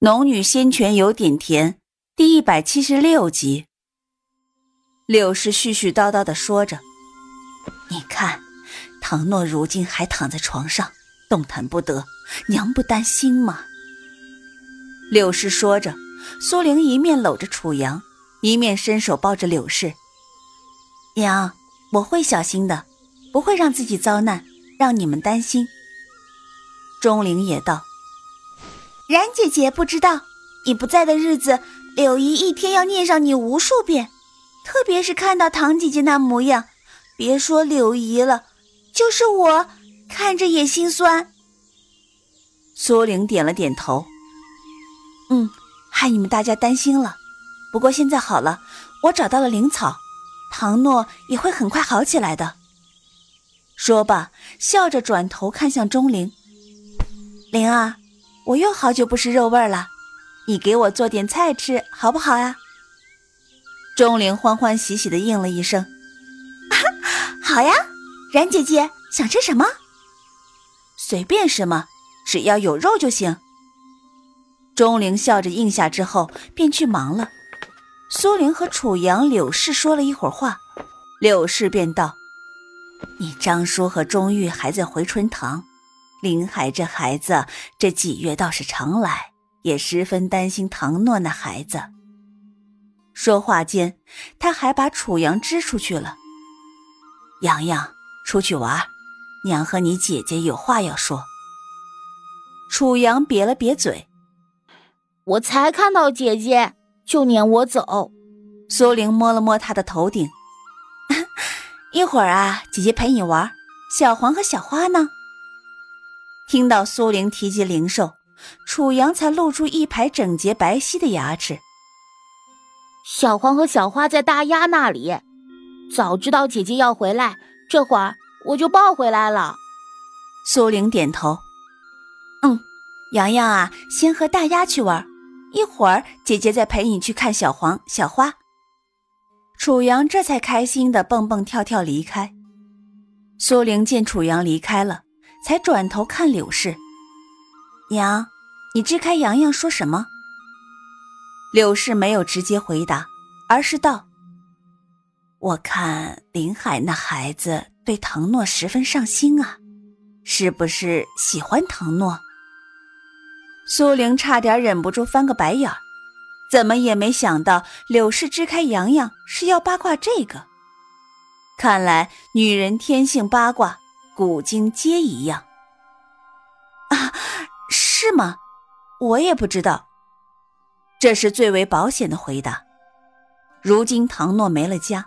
《农女仙泉有点甜》第一百七十六集，柳氏絮絮叨叨的说着：“你看，唐诺如今还躺在床上，动弹不得，娘不担心吗？”柳氏说着，苏玲一面搂着楚阳，一面伸手抱着柳氏：“娘，我会小心的，不会让自己遭难，让你们担心。”钟灵也道。然姐姐不知道，你不在的日子，柳姨一天要念上你无数遍。特别是看到唐姐姐那模样，别说柳姨了，就是我看着也心酸。苏玲点了点头，嗯，害你们大家担心了。不过现在好了，我找到了灵草，唐诺也会很快好起来的。说罢，笑着转头看向钟灵，灵儿。我又好久不吃肉味了，你给我做点菜吃好不好呀？钟灵欢欢喜喜的应了一声：“ 好呀。”冉姐姐想吃什么？随便什么，只要有肉就行。钟灵笑着应下之后，便去忙了。苏玲和楚阳、柳氏说了一会儿话，柳氏便道：“你张叔和钟玉还在回春堂。”林海这孩子这几月倒是常来，也十分担心唐诺那孩子。说话间，他还把楚阳支出去了。洋洋，出去玩，娘和你姐姐有话要说。楚阳瘪了瘪嘴：“我才看到姐姐，就撵我走。”苏玲摸了摸他的头顶“ 一会儿啊，姐姐陪你玩。小黄和小花呢？”听到苏玲提及灵兽，楚阳才露出一排整洁白皙的牙齿。小黄和小花在大丫那里，早知道姐姐要回来，这会儿我就抱回来了。苏玲点头，嗯，洋洋啊，先和大丫去玩，一会儿姐姐再陪你去看小黄、小花。楚阳这才开心的蹦蹦跳跳离开。苏玲见楚阳离开了。才转头看柳氏，娘，你支开洋洋说什么？柳氏没有直接回答，而是道：“我看林海那孩子对唐诺十分上心啊，是不是喜欢唐诺？”苏玲差点忍不住翻个白眼儿，怎么也没想到柳氏支开洋洋是要八卦这个。看来女人天性八卦。古今皆一样啊？是吗？我也不知道。这是最为保险的回答。如今唐诺没了家，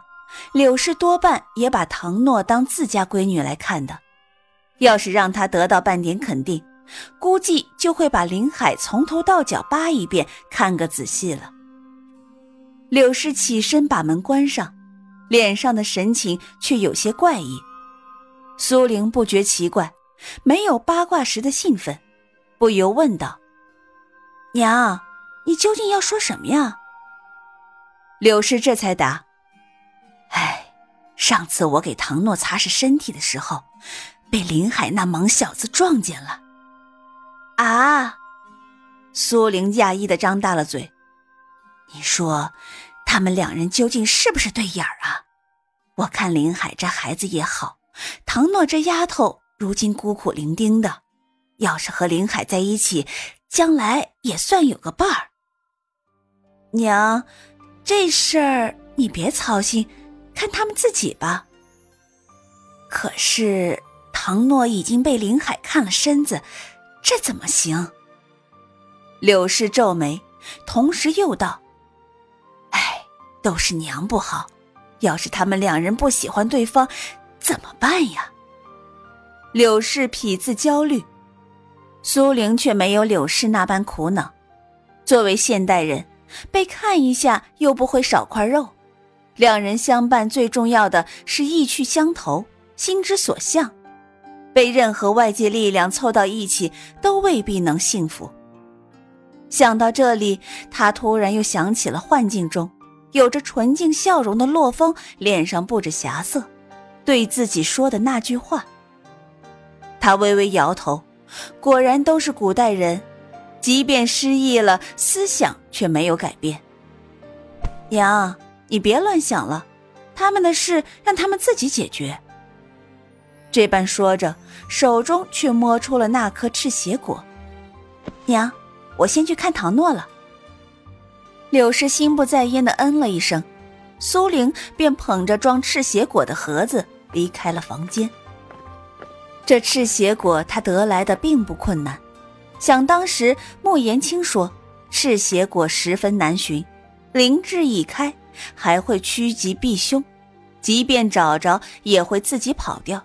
柳氏多半也把唐诺当自家闺女来看的。要是让她得到半点肯定，估计就会把林海从头到脚扒一遍，看个仔细了。柳氏起身把门关上，脸上的神情却有些怪异。苏玲不觉奇怪，没有八卦时的兴奋，不由问道：“娘，你究竟要说什么呀？”柳氏这才答：“哎，上次我给唐诺擦拭身体的时候，被林海那莽小子撞见了。”啊！苏玲讶异的张大了嘴：“你说，他们两人究竟是不是对眼儿啊？我看林海这孩子也好。”唐诺这丫头如今孤苦伶仃的，要是和林海在一起，将来也算有个伴儿。娘，这事儿你别操心，看他们自己吧。可是唐诺已经被林海看了身子，这怎么行？柳氏皱眉，同时又道：“哎，都是娘不好，要是他们两人不喜欢对方。”怎么办呀？柳氏痞子焦虑，苏玲却没有柳氏那般苦恼。作为现代人，被看一下又不会少块肉。两人相伴最重要的是意趣相投，心之所向。被任何外界力量凑到一起，都未必能幸福。想到这里，他突然又想起了幻境中有着纯净笑容的洛风，脸上布着霞色。对自己说的那句话，他微微摇头，果然都是古代人，即便失忆了，思想却没有改变。娘，你别乱想了，他们的事让他们自己解决。这般说着，手中却摸出了那颗赤血果。娘，我先去看唐诺了。柳氏心不在焉的嗯了一声，苏玲便捧着装赤血果的盒子离开了房间。这赤血果他得来的并不困难，想当时莫言青说赤血果十分难寻，灵智已开，还会趋吉避凶，即便找着也会自己跑掉。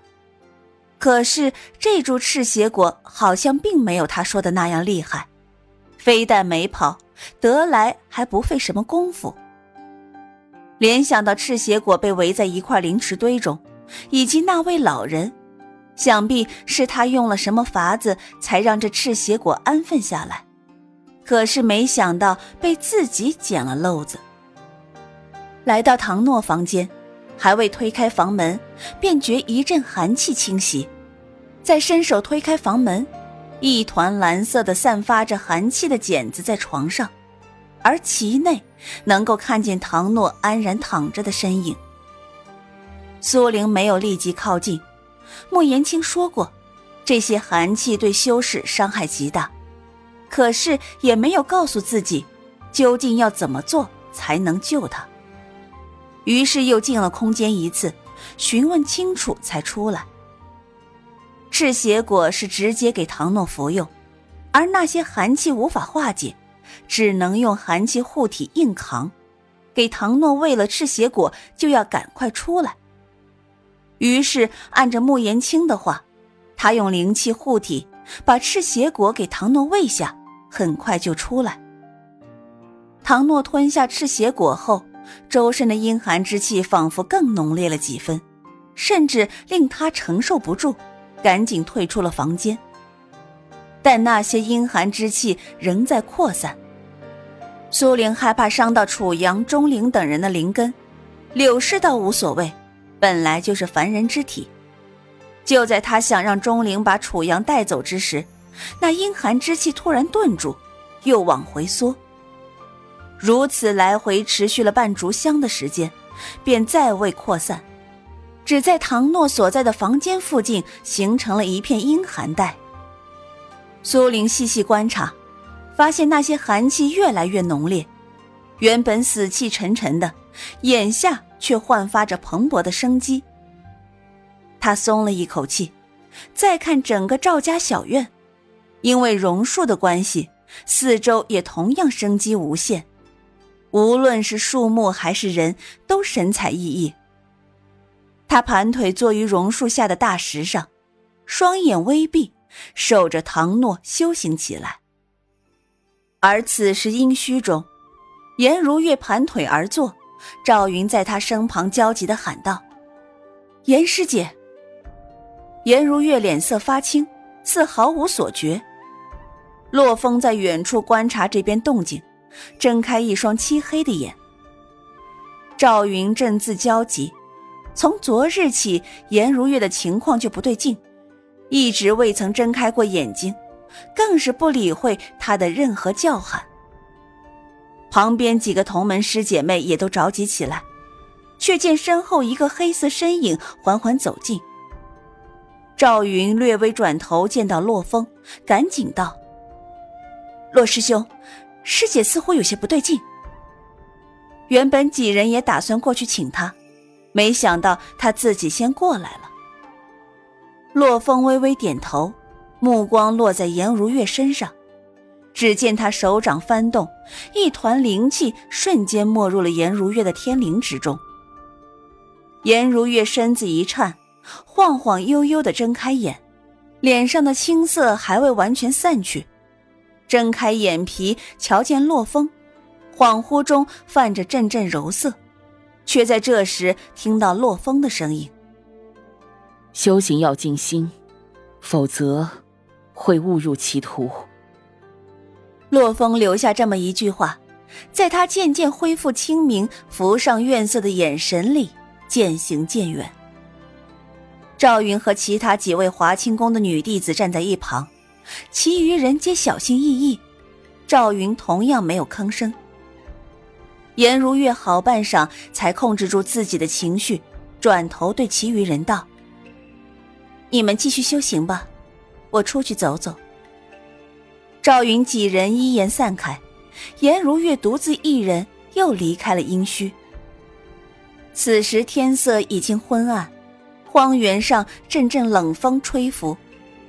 可是这株赤血果好像并没有他说的那样厉害，非但没跑，得来还不费什么功夫。联想到赤血果被围在一块灵池堆中，以及那位老人，想必是他用了什么法子才让这赤血果安分下来。可是没想到被自己捡了漏子。来到唐诺房间。还未推开房门，便觉一阵寒气侵袭。再伸手推开房门，一团蓝色的、散发着寒气的茧子在床上，而其内能够看见唐诺安然躺着的身影。苏玲没有立即靠近。莫言青说过，这些寒气对修士伤害极大，可是也没有告诉自己，究竟要怎么做才能救他。于是又进了空间一次，询问清楚才出来。赤血果是直接给唐诺服用，而那些寒气无法化解，只能用寒气护体硬扛。给唐诺喂了赤血果，就要赶快出来。于是按着穆言青的话，他用灵气护体，把赤血果给唐诺喂下，很快就出来。唐诺吞下赤血果后。周身的阴寒之气仿佛更浓烈了几分，甚至令他承受不住，赶紧退出了房间。但那些阴寒之气仍在扩散。苏玲害怕伤到楚阳、钟灵等人的灵根，柳氏倒无所谓，本来就是凡人之体。就在他想让钟灵把楚阳带走之时，那阴寒之气突然顿住，又往回缩。如此来回持续了半炷香的时间，便再未扩散，只在唐诺所在的房间附近形成了一片阴寒带。苏玲细细观察，发现那些寒气越来越浓烈，原本死气沉沉的，眼下却焕发着蓬勃的生机。他松了一口气，再看整个赵家小院，因为榕树的关系，四周也同样生机无限。无论是树木还是人，都神采奕奕。他盘腿坐于榕树下的大石上，双眼微闭，守着唐诺修行起来。而此时阴虚中，颜如月盘腿而坐，赵云在他身旁焦急地喊道：“颜师姐。”颜如月脸色发青，似毫无所觉。洛风在远处观察这边动静。睁开一双漆黑的眼。赵云正自焦急，从昨日起，颜如月的情况就不对劲，一直未曾睁开过眼睛，更是不理会他的任何叫喊。旁边几个同门师姐妹也都着急起来，却见身后一个黑色身影缓缓走近。赵云略微转头，见到洛风，赶紧道：“洛师兄。”师姐似乎有些不对劲。原本几人也打算过去请他，没想到他自己先过来了。洛风微微点头，目光落在颜如月身上，只见他手掌翻动，一团灵气瞬间没入了颜如月的天灵之中。颜如月身子一颤，晃晃悠悠的睁开眼，脸上的青色还未完全散去。睁开眼皮，瞧见洛风，恍惚中泛着阵阵柔色，却在这时听到洛风的声音：“修行要静心，否则会误入歧途。”洛风留下这么一句话，在他渐渐恢复清明、浮上怨色的眼神里渐行渐远。赵云和其他几位华清宫的女弟子站在一旁。其余人皆小心翼翼，赵云同样没有吭声。颜如月好半晌才控制住自己的情绪，转头对其余人道：“你们继续修行吧，我出去走走。”赵云几人依言散开，颜如月独自一人又离开了阴虚。此时天色已经昏暗，荒原上阵阵冷风吹拂，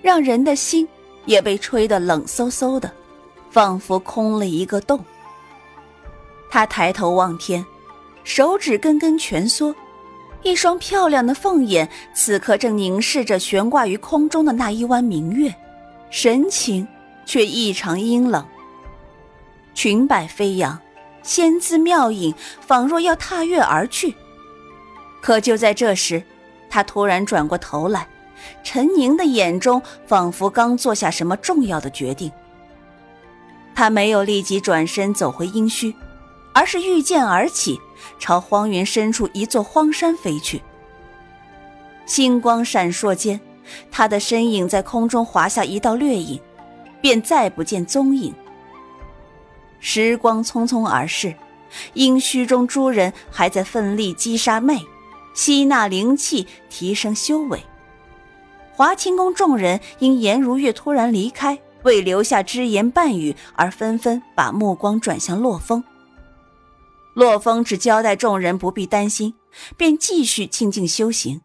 让人的心也被吹得冷飕飕的，仿佛空了一个洞。他抬头望天，手指根根蜷缩，一双漂亮的凤眼此刻正凝视着悬挂于空中的那一弯明月，神情却异常阴冷。裙摆飞扬，仙姿妙影，仿若要踏月而去。可就在这时，他突然转过头来，沉凝的眼中仿佛刚做下什么重要的决定。他没有立即转身走回阴虚。而是御剑而起，朝荒原深处一座荒山飞去。星光闪烁间，他的身影在空中划下一道掠影，便再不见踪影。时光匆匆而逝，阴虚中诸人还在奋力击杀魅，吸纳灵气，提升修为。华清宫众人因颜如月突然离开，未留下只言半语，而纷纷把目光转向洛风。洛风只交代众人不必担心，便继续静静修行。